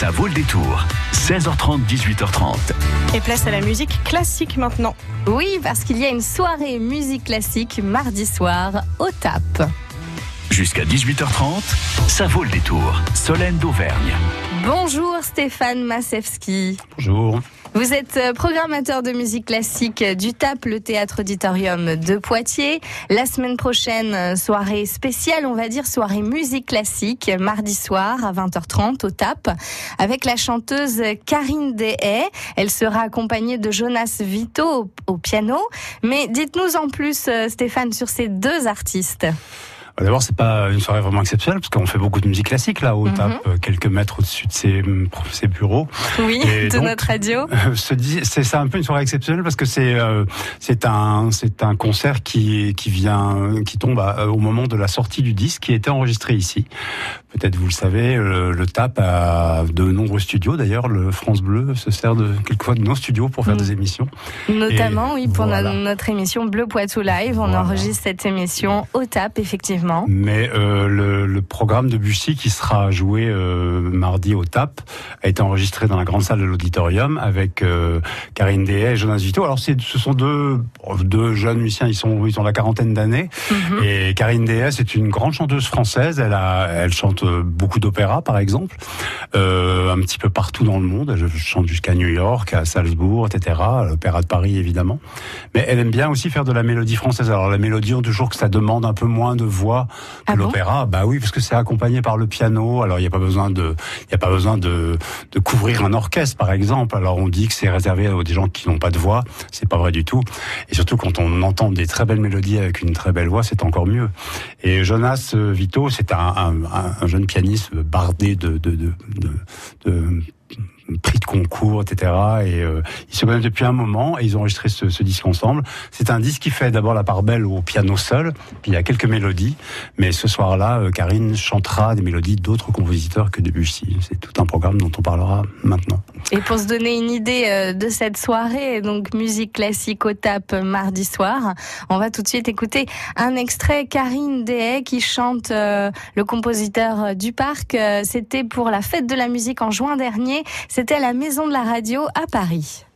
Ça vaut le détour. 16h30, 18h30. Et place à la musique classique maintenant. Oui, parce qu'il y a une soirée musique classique mardi soir au TAP. Jusqu'à 18h30, ça vaut le détour. Solène d'Auvergne. Bonjour Stéphane Masewski. Bonjour. Vous êtes euh, programmateur de musique classique du TAP, le théâtre auditorium de Poitiers. La semaine prochaine, euh, soirée spéciale, on va dire soirée musique classique, mardi soir à 20h30 au TAP, avec la chanteuse Karine Dehay. Elle sera accompagnée de Jonas Vito au, piano. Mais dites-nous en plus, euh, Stéphane, sur ces deux artistes. Bah, d'abord, c'est pas une soirée vraiment exceptionnelle parce qu'on fait beaucoup de musique classique là, au Mhm. TAP, euh, quelques mètres au-dessus de ses, ses bureaux. Oui, Et de donc, notre radio. Euh, c'est ça un peu une soirée exceptionnelle parce que c'est euh, c'est un c'est un concert qui qui vient qui tombe à- au moment de la sortie du disque qui a été enregistré ici. Peut-être vous le savez, le, le TAP a de nombreux studios. D'ailleurs, le France Bleu se sert de quelquefois de nos studios pour faire Mm. des émissions. Notamment, Et oui, pour voilà. notre émission Bleu Poitou Live. On Voilà. enregistre cette émission au TAP, effectivement. Mais euh, le, le programme de Bussy qui sera joué euh, mardi au TAP a été enregistré dans la grande salle de l'auditorium avec euh, Karine Dehay et Jonas Vito. Alors ce sont deux, deux jeunes musiciens, ils sont ils ont la quarantaine d'années. Mhm. Et Karine Dehay, c'est une grande chanteuse française. Elle a, elle chante euh, beaucoup d'opéra, par exemple, euh, un petit peu partout dans le monde. Elle chante jusqu'à New York, à Salzbourg, etc. à L'opéra de Paris, évidemment. Mais elle aime bien aussi faire de la mélodie française. Alors la mélodie, on dit toujours que ça demande un peu moins de voix que Ah bon l'opéra. Bah oui, parce que c'est accompagné par le piano. Alors il n'y a pas besoin de, il a pas besoin de, de couvrir un orchestre, par exemple. Alors on dit que c'est réservé à des gens qui n'ont pas de voix. C'est pas vrai du tout. Et surtout quand on entend des très belles mélodies avec une très belle voix, c'est encore mieux. Et Jonas euh, Vito, c'est un, un, un- un jeune pianiste bardé de, prix de concours, etc. Et euh, ils se connaissent depuis un moment et ils ont enregistré ce, disque ensemble. C'est un disque qui fait d'abord la part belle au piano seul, puis il y a quelques mélodies. Mais ce soir-là, euh, Karine chantera des mélodies d'autres compositeurs que Debussy. C'est tout un programme dont on parlera maintenant. Et pour se donner une idée euh, de cette soirée, donc musique classique au TAP euh, mardi soir, on va tout de suite écouter un extrait Karine Dehay qui chante le compositeur du parc. C'était pour la fête de la musique en juin dernier. C'était la Maison de la Radio à Paris.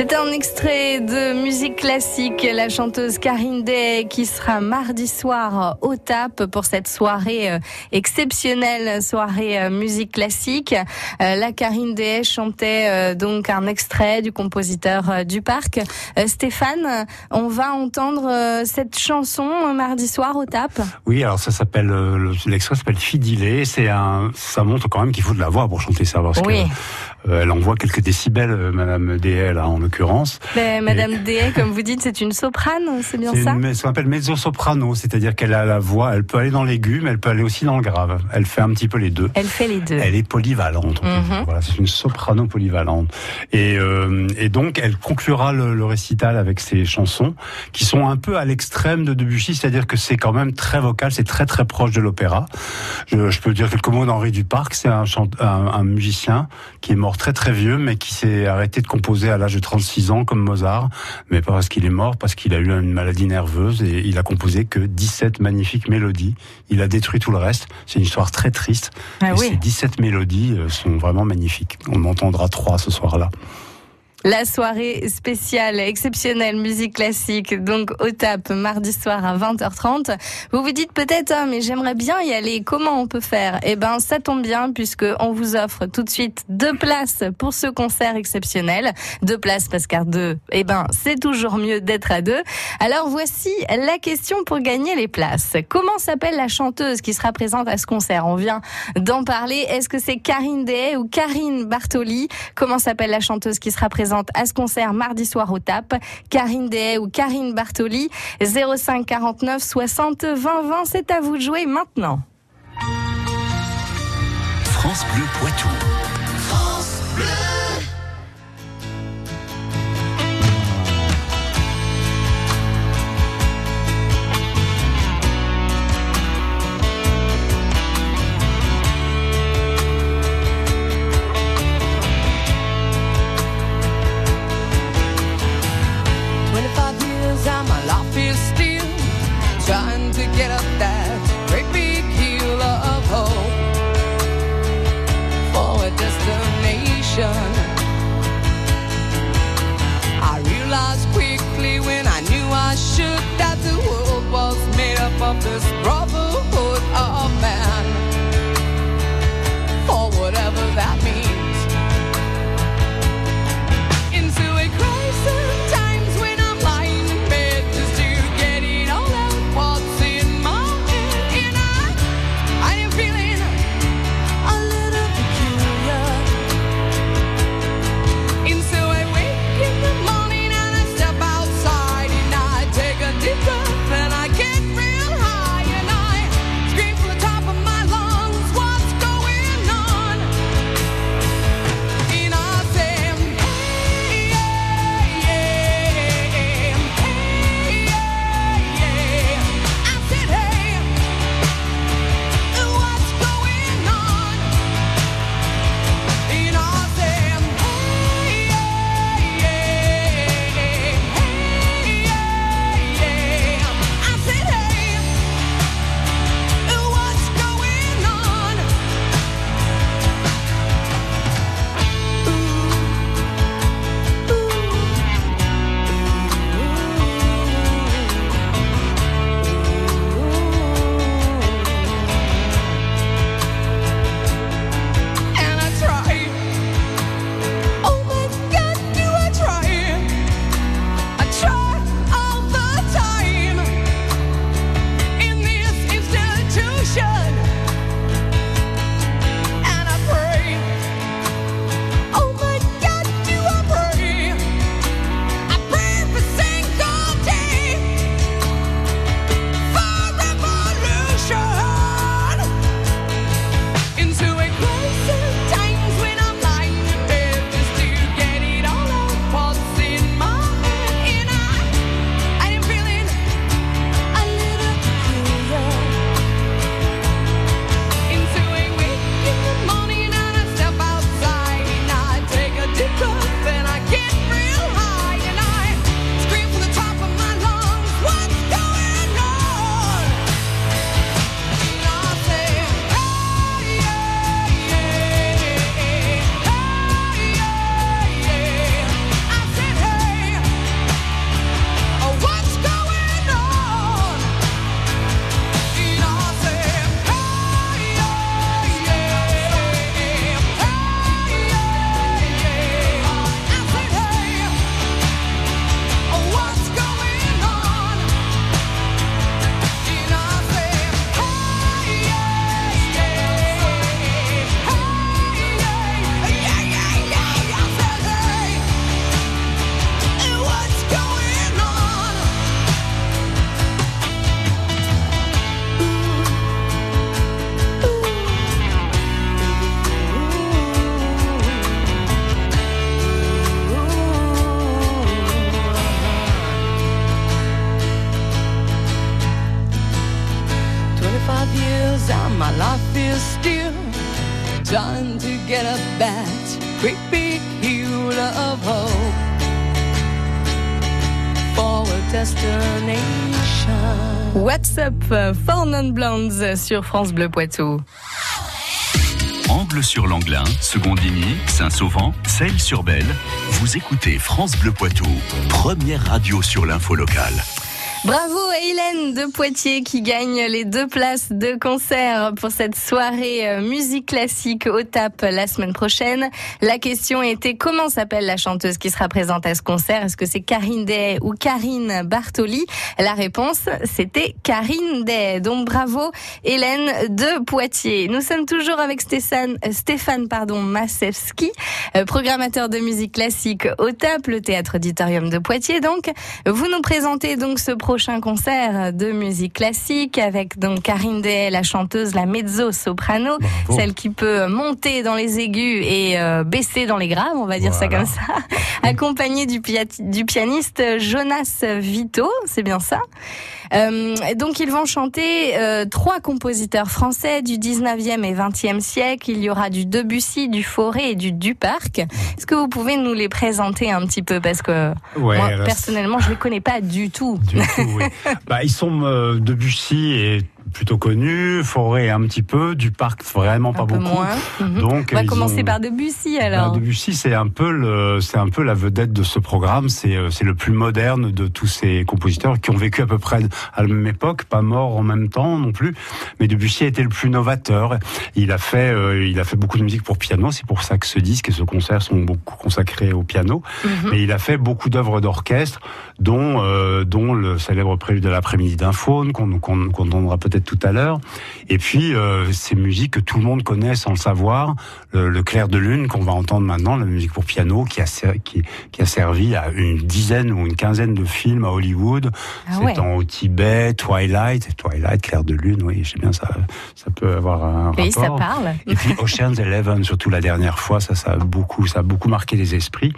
C'est un extrait de musique classique, la chanteuse Karine Day qui sera mardi soir au TAP pour cette soirée euh, exceptionnelle, soirée euh, musique classique. Euh, La Karine Day chantait donc un extrait du compositeur du parc. Stéphane, on va entendre cette chanson mardi soir au TAP. Oui, alors ça s'appelle le- l'extrait s'appelle Fidilé. C'est un, ça montre quand même qu'il faut de la voix pour chanter ça parce Oui. que elle envoie quelques décibels, euh, Madame DL là, en l'occurrence. Ben, Madame Day, comme vous dites, c'est une soprane, c'est bien ça une- ce qu'on appelle mezzo-soprano, c'est-à-dire qu'elle a la voix, elle peut aller dans l'aigu, mais elle peut aller aussi dans le grave. Elle fait un petit peu les deux. Elle fait les deux. Elle est polyvalente. Mhm. Voilà, c'est une soprano polyvalente. Et, euh, et donc, elle conclura le, le récital avec ses chansons qui sont un peu à l'extrême de Debussy, c'est-à-dire que c'est quand même très vocal, c'est très très proche de l'opéra. Je, je peux dire quelques mots d'Henri Duparc, c'est un, chante- un, un musicien qui est mort très très vieux, mais qui s'est arrêté de composer à l'âge de 36 ans comme Mozart, mais pas parce qu'il est mort, parce qu'il a eu une maladie nerveuse et il a composé que 17 magnifiques mélodies. Il a détruit tout le reste. C'est une histoire très triste. Ah Et oui. ces 17 mélodies euh, sont vraiment magnifiques. On en entendra trois ce soir-là. La soirée spéciale, exceptionnelle, musique classique, donc au TAP, mardi soir à 20h30. Vous vous dites peut-être, hein, mais j'aimerais bien y aller, comment on peut faire? Eh ben, ça tombe bien, puisque on vous offre tout de suite deux places pour ce concert exceptionnel. Deux places, parce qu'à deux, eh ben, c'est toujours mieux d'être à deux. Alors voici la question pour gagner les places. Comment s'appelle la chanteuse qui sera présente à ce concert? On vient d'en parler. Est-ce que c'est Karine Dehay ou Karine Bartoli? Comment s'appelle la chanteuse qui sera présente présente à ce concert mardi soir au TAP. Karine Dehay ou Karine Bartoli, 05 49 60 20 20, c'est à vous de jouer maintenant. France Bleu Poitou. What's up, euh, Four Non Blondes sur France Bleu Poitou. Angle sur Langlin, Secondigny, Saint-Sauvent, Celle sur Belle. Vous écoutez France Bleu Poitou, première radio sur l'info locale. Bravo Hélène de Poitiers qui gagne les deux places de concert pour cette soirée euh, musique classique au TAP la semaine prochaine. La question était comment s'appelle la chanteuse qui sera présente à ce concert? Est-ce que c'est Karine Day ou Karine Bartoli? La réponse, c'était Karine Day. Donc bravo Hélène de Poitiers. Nous sommes toujours avec Stéphane, euh, Stéphane pardon, Masewski, euh, programmateur de musique classique au TAP, le théâtre auditorium de Poitiers. Donc, vous nous présentez donc ce prochain concert de musique classique avec donc Karine Day, la chanteuse, la mezzo-soprano, celle qui peut monter dans les aigus et euh, baisser dans les graves, on va dire ça comme ça, accompagnée du, du pianiste Jonas Vito, c'est bien ça. Euh, donc ils vont chanter euh, trois compositeurs français du 19e et 20e siècle. Il y aura du Debussy, du Fauré et du Duparc. Est-ce que vous pouvez nous les présenter un petit peu? Parce que Ouais, moi personnellement je les connais pas du tout. Du tout, oui. bah, ils sont euh, Debussy est plutôt connu, Forêt un petit peu, du parc vraiment pas beaucoup. moins. Mhm. Donc On va commencer ont- par Debussy alors. Debussy, c'est un peu le, c'est un peu la vedette de ce programme. C'est, euh, c'est le plus moderne de tous ces compositeurs qui ont vécu à peu près à la même époque, pas morts en même temps non plus. Mais Debussy a été le plus novateur. Il a fait, euh, il a fait beaucoup de musique pour piano. C'est pour ça que ce disque et ce concert sont beaucoup consacrés au piano. Mhm. Mais il a fait beaucoup d'œuvres d'orchestre, dont, euh, dont le célèbre prélude de l'après-midi d'un faune qu'on, qu'on, qu'on entendra peut-être tout à l'heure. Et puis euh, ces musiques que tout le monde connaît sans le savoir, le, le clair de lune qu'on va entendre maintenant, la musique pour piano qui a ser- qui, qui a servi à une dizaine ou une quinzaine de films à Hollywood. Ah C'est ouais. en au Tibet, Twilight, Twilight, clair de lune, oui, je sais bien ça, ça peut avoir un Oui, ça parle. Et puis Ocean's Eleven, surtout la dernière fois, ça, ça a beaucoup, ça a beaucoup marqué les esprits.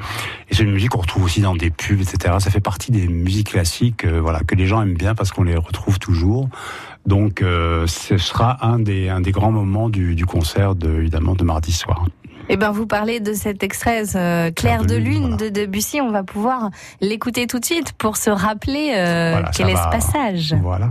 Et c'est une musique qu'on retrouve aussi dans des pubs, etc. Ça fait partie des musiques classiques, euh, voilà, que les gens aiment bien parce qu'on les retrouve toujours. Donc, euh, ce sera un des, un des grands moments du, du concert, de, évidemment, de mardi soir. Eh ben, vous parlez de cet extrait euh, Clair de lune voilà. de Debussy. On va pouvoir l'écouter tout de suite pour se rappeler euh, Voilà, quel est ce passage. Voilà.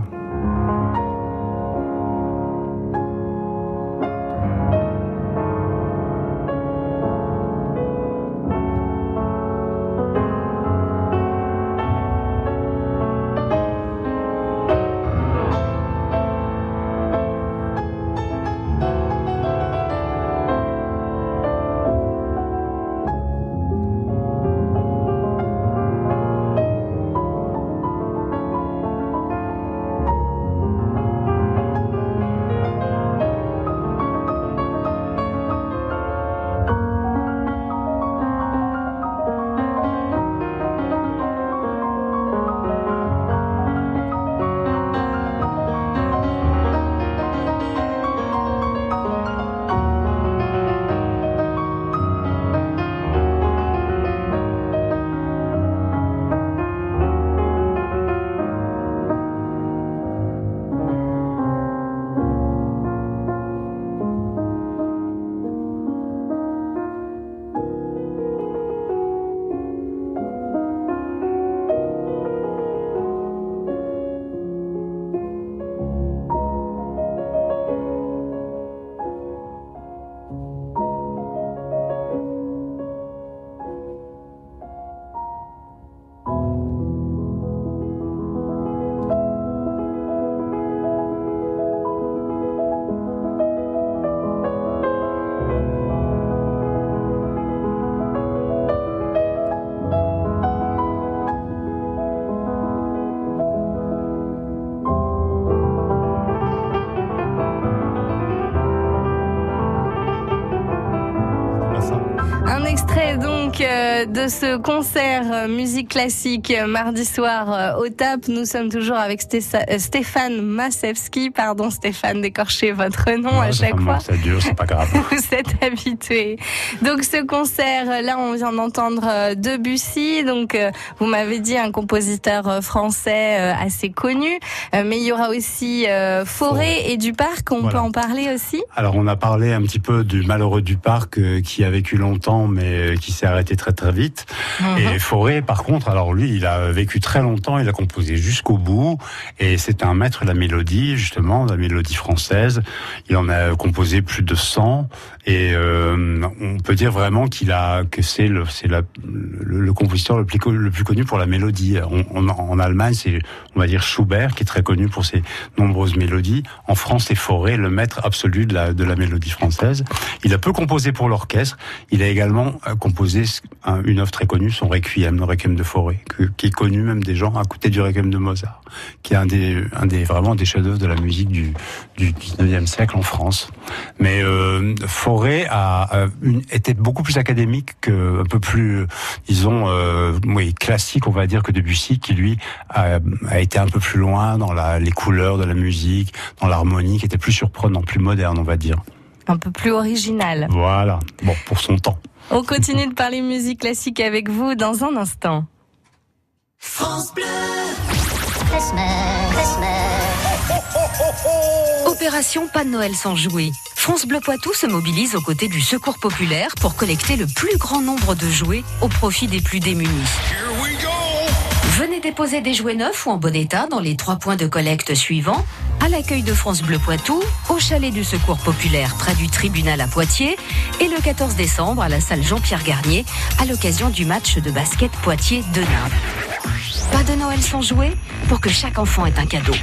De ce concert euh, musique classique euh, mardi soir euh, au TAP. Nous sommes toujours avec Stéphane Masewski. Pardon Stéphane d'écorcher votre nom à chaque fois. Ça dure, c'est pas grave. Vous êtes habitué. Donc ce concert, là, on vient d'entendre Debussy. Donc vous m'avez dit un compositeur français assez connu, mais il y aura aussi Forêt et du Parc. On Voilà. peut en parler aussi? Alors, on a parlé un petit peu du malheureux du parc qui a vécu longtemps, mais qui s'est arrêté très très vite. Mhm. Et Fauré, par contre, alors lui, il a vécu très longtemps, il a composé jusqu'au bout, et c'est un maître de la mélodie, justement, de la mélodie française. Il en a composé plus de 100, et euh, on peut dire vraiment qu'il a que c'est le c'est la- le, le compositeur le plus co- le plus connu pour la mélodie. On- on- en Allemagne, c'est on va dire Schubert qui est très connu pour ses nombreuses mélodies. En France, c'est Fauré, le maître absolu de la de la mélodie française. Il a peu composé pour l'orchestre. Il a également euh, composé un- une œuvre très connue, son Requiem, le Requiem de que- qui est connu même des gens à côté du Requiem de Mozart, qui est un des un des vraiment des chefs-d'œuvre de la musique du du 19e siècle en France. Mais euh, Fauré a, a une, était beaucoup plus académique que un peu plus, disons, euh, oui, classique, on va dire, que Debussy, qui lui a, a été un peu plus loin dans la, les couleurs de la musique, dans l'harmonie, qui était plus surprenant, plus moderne, on va dire. Un peu plus original. Voilà. Bon, pour son temps. On continue de parler musique classique avec vous dans un instant. Opération Pas de Noël sans jouets. France Bleu Poitou se mobilise aux côtés du Secours populaire pour collecter le plus grand nombre de jouets au profit des plus démunis. Venez déposer des jouets neufs ou en bon état dans les trois points de collecte suivants à l'accueil de France Bleu Poitou, au chalet du Secours populaire près du tribunal à Poitiers et le 14 décembre à la salle Jean-Pierre Garnier à l'occasion du match de basket Poitiers-Denain. Pas de Noël sans jouets pour que chaque enfant ait un cadeau.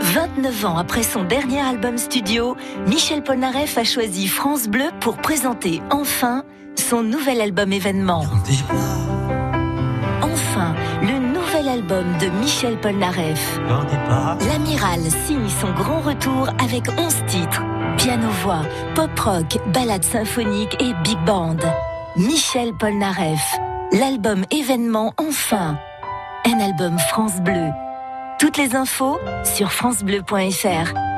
29 ans après son dernier album studio, Michel Polnareff a choisi France Bleu pour présenter enfin son nouvel album événement. Album de Michel Polnareff. L'Amiral signe son grand retour avec 11 titres. Piano-voix, pop-rock, ballade symphonique et big band. Michel Polnareff. L'album événement enfin. Un album France Bleu. Toutes les infos sur francebleu.fr.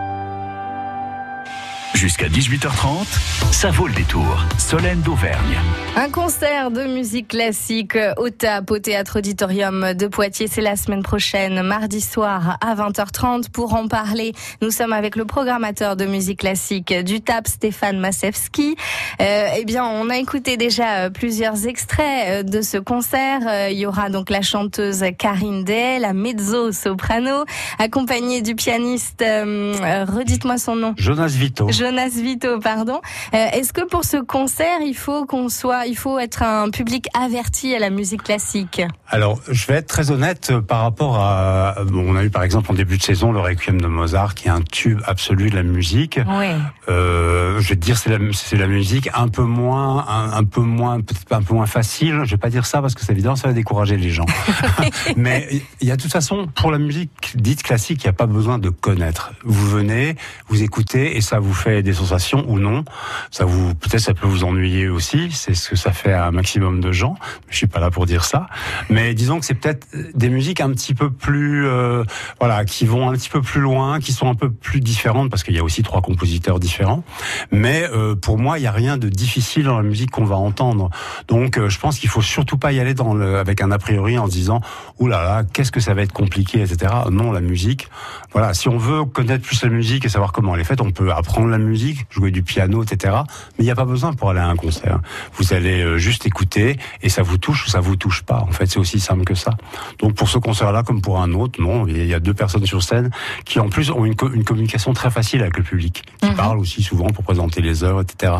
Jusqu'à 18h30, ça vaut le détour. Solène d'Auvergne. Un concert de musique classique au TAP, au Théâtre Auditorium de Poitiers. C'est la semaine prochaine, mardi soir à 20h30. Pour en parler, nous sommes avec le programmateur de musique classique du TAP, Stéphane Masewski. Euh, eh bien, on a écouté déjà euh, plusieurs extraits euh, de ce concert. Il y aura donc la chanteuse Karine Day, la mezzo-soprano, accompagnée du pianiste, euh, redites-moi son nom. Jonas Vito. Jonas Vito, pardon. Euh, Est-ce que pour ce concert, il faut qu'on soit, il faut être un public averti à la musique classique? Alors, je vais être très honnête euh, par rapport à. bon, on a eu par exemple en début de saison le Requiem de Mozart, qui est un tube absolu de la musique. Oui. Euh, je vais te dire, c'est la, la musique un peu moins, un, un peu moins, peut-être un peu moins facile. Je vais pas dire ça parce que c'est évident, ça va décourager les gens. Mais il y a de toute façon, pour la musique dite classique, il n'y a pas besoin de connaître. Vous venez, vous écoutez et ça vous fait des sensations ou non. Ça vous, peut-être ça peut vous ennuyer aussi. C'est ce que ça fait à un maximum de gens. Je suis pas là pour dire ça. Mais disons que c'est peut-être des musiques un petit peu plus, euh, voilà, qui vont un petit peu plus loin, qui sont un peu plus différentes parce qu'il y a aussi trois compositeurs différents. Mais euh, pour moi, il y a rien de difficile dans la musique qu'on va entendre. Donc, euh, je pense qu'il faut surtout pas y aller avec un a priori en se disant, là, qu'est-ce que ça va être compliqué, etc. Non, la musique, voilà, si on veut connaître plus la musique et savoir comment elle est faite, on peut apprendre la musique, jouer du piano, etc. Mais il n'y a pas besoin pour aller à un concert. Vous allez euh, juste écouter et ça vous touche ou ça vous touche pas. En fait, c'est aussi simple que ça. Donc pour ce concert-là, comme pour un autre, non, il y a deux personnes sur scène qui en plus ont une, co- une communication très facile avec le public, qui parlent aussi souvent pour présenter les œuvres, etc.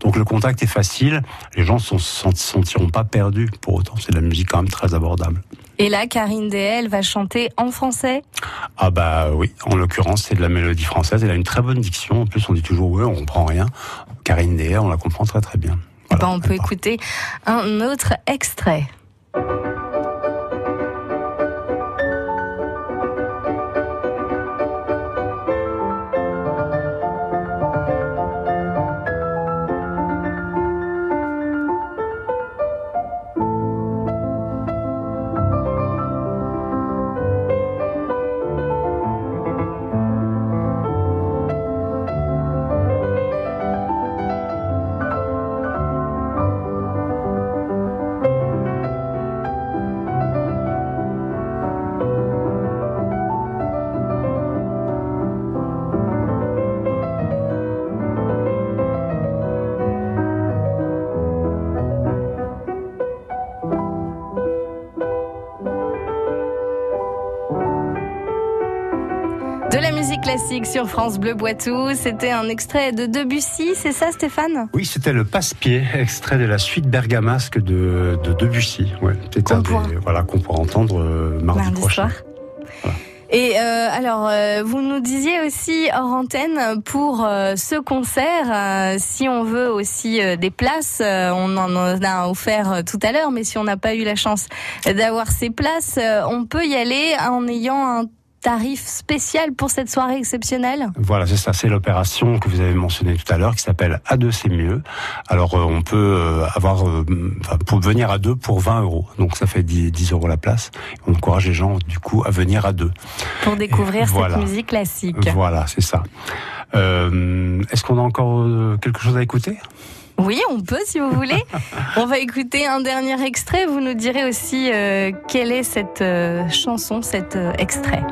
Donc le contact est facile. Les gens ne se sentiront pas perdus pour autant. C'est de la musique quand même très abordable. Et là, Karine elle va chanter en français. Ah bah oui, en l'occurrence, c'est de la mélodie française. Elle a une très bonne diction. En plus, on dit toujours oui, on comprend rien. Karine Dea, on la comprend très très bien. Eh Voilà, ben, on peut écouter un autre extrait. Classique sur France Bleu Poitou, c'était un extrait de Debussy, c'est ça Stéphane? Oui, c'était le passe-pied, extrait de la suite bergamasque de, de Debussy. Ouais, c'est un des, voilà, qu'on pourra entendre euh, mardi, Mardi prochain. Et euh, alors, euh, vous nous disiez aussi hors antenne pour ce concert, si on veut aussi des places, on en a offert tout à l'heure, mais si on n'a pas eu la chance d'avoir ces places, on peut y aller en ayant un tarif spécial pour cette soirée exceptionnelle. Voilà, c'est ça, c'est l'opération que vous avez mentionnée tout à l'heure qui s'appelle A2 c'est mieux. Alors euh, on peut euh, avoir, euh, pour venir à deux pour 20 euros, donc ça fait 10, 10 euros la place. On encourage les gens du coup à venir à deux. Pour découvrir Voilà. cette musique classique. Voilà, c'est ça. Euh, Est-ce qu'on a encore quelque chose à écouter? Oui, on peut si vous voulez. on va écouter un dernier extrait. Vous nous direz aussi euh, quelle est cette euh, chanson, cet euh, extrait.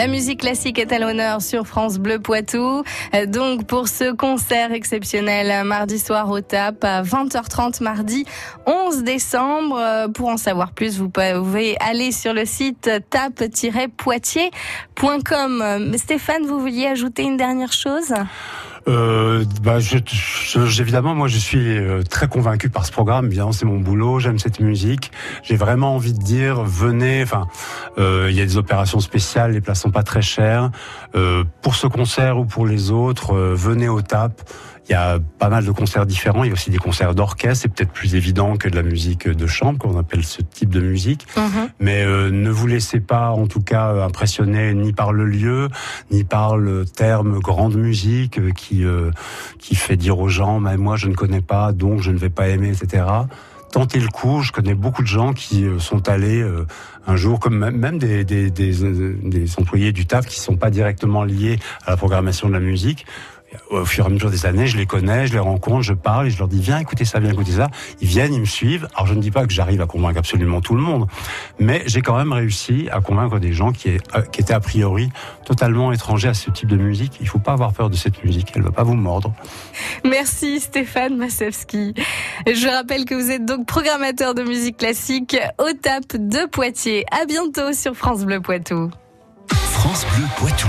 La musique classique est à l'honneur sur France Bleu Poitou. Euh, Donc pour ce concert exceptionnel euh, mardi soir au TAP à 20h30 mardi 11 décembre. Euh, Pour en savoir plus, vous pouvez aller sur le site tap-poitiers.com. Stéphane, vous vouliez ajouter une dernière chose? Euh, bah, je, je- évidemment, moi, je suis euh, très convaincu par ce programme. Bien, c'est mon boulot. J'aime cette musique. J'ai vraiment envie de dire, venez. Enfin, euh, il y a des opérations spéciales. Les places sont pas très chères. Euh, pour ce concert ou pour les autres, euh, venez au TAP. Il y a pas mal de concerts différents. Il y a aussi des concerts d'orchestre. C'est peut-être plus évident que de la musique de chambre, qu'on appelle ce type de musique. Mais euh, ne vous laissez pas, en tout cas, euh, impressionner ni par le lieu, ni par le terme grande musique euh, qui euh, qui fait dire aux gens, mais moi je ne connais pas, donc je ne vais pas aimer, etc. Tentez le coup. Je connais beaucoup de gens qui euh, sont allés euh, un jour, comme même- des, des, des, des employés du TAF qui sont pas directement liés à la programmation de la musique. Au fur et à mesure des années, je les connais, je les rencontre, je parle et je leur dis viens écouter ça, viens écouter ça. Ils viennent, ils me suivent. Alors je ne dis pas que j'arrive à convaincre absolument tout le monde, mais j'ai quand même réussi à convaincre des gens qui, est- euh, qui étaient a priori totalement étrangers à ce type de musique. Il faut pas avoir peur de cette musique, elle va pas vous mordre. Merci Stéphane Massevski. Je rappelle que vous êtes donc programmateur de musique classique au TAP de Poitiers. À bientôt sur France Bleu Poitou. France Bleu Poitou.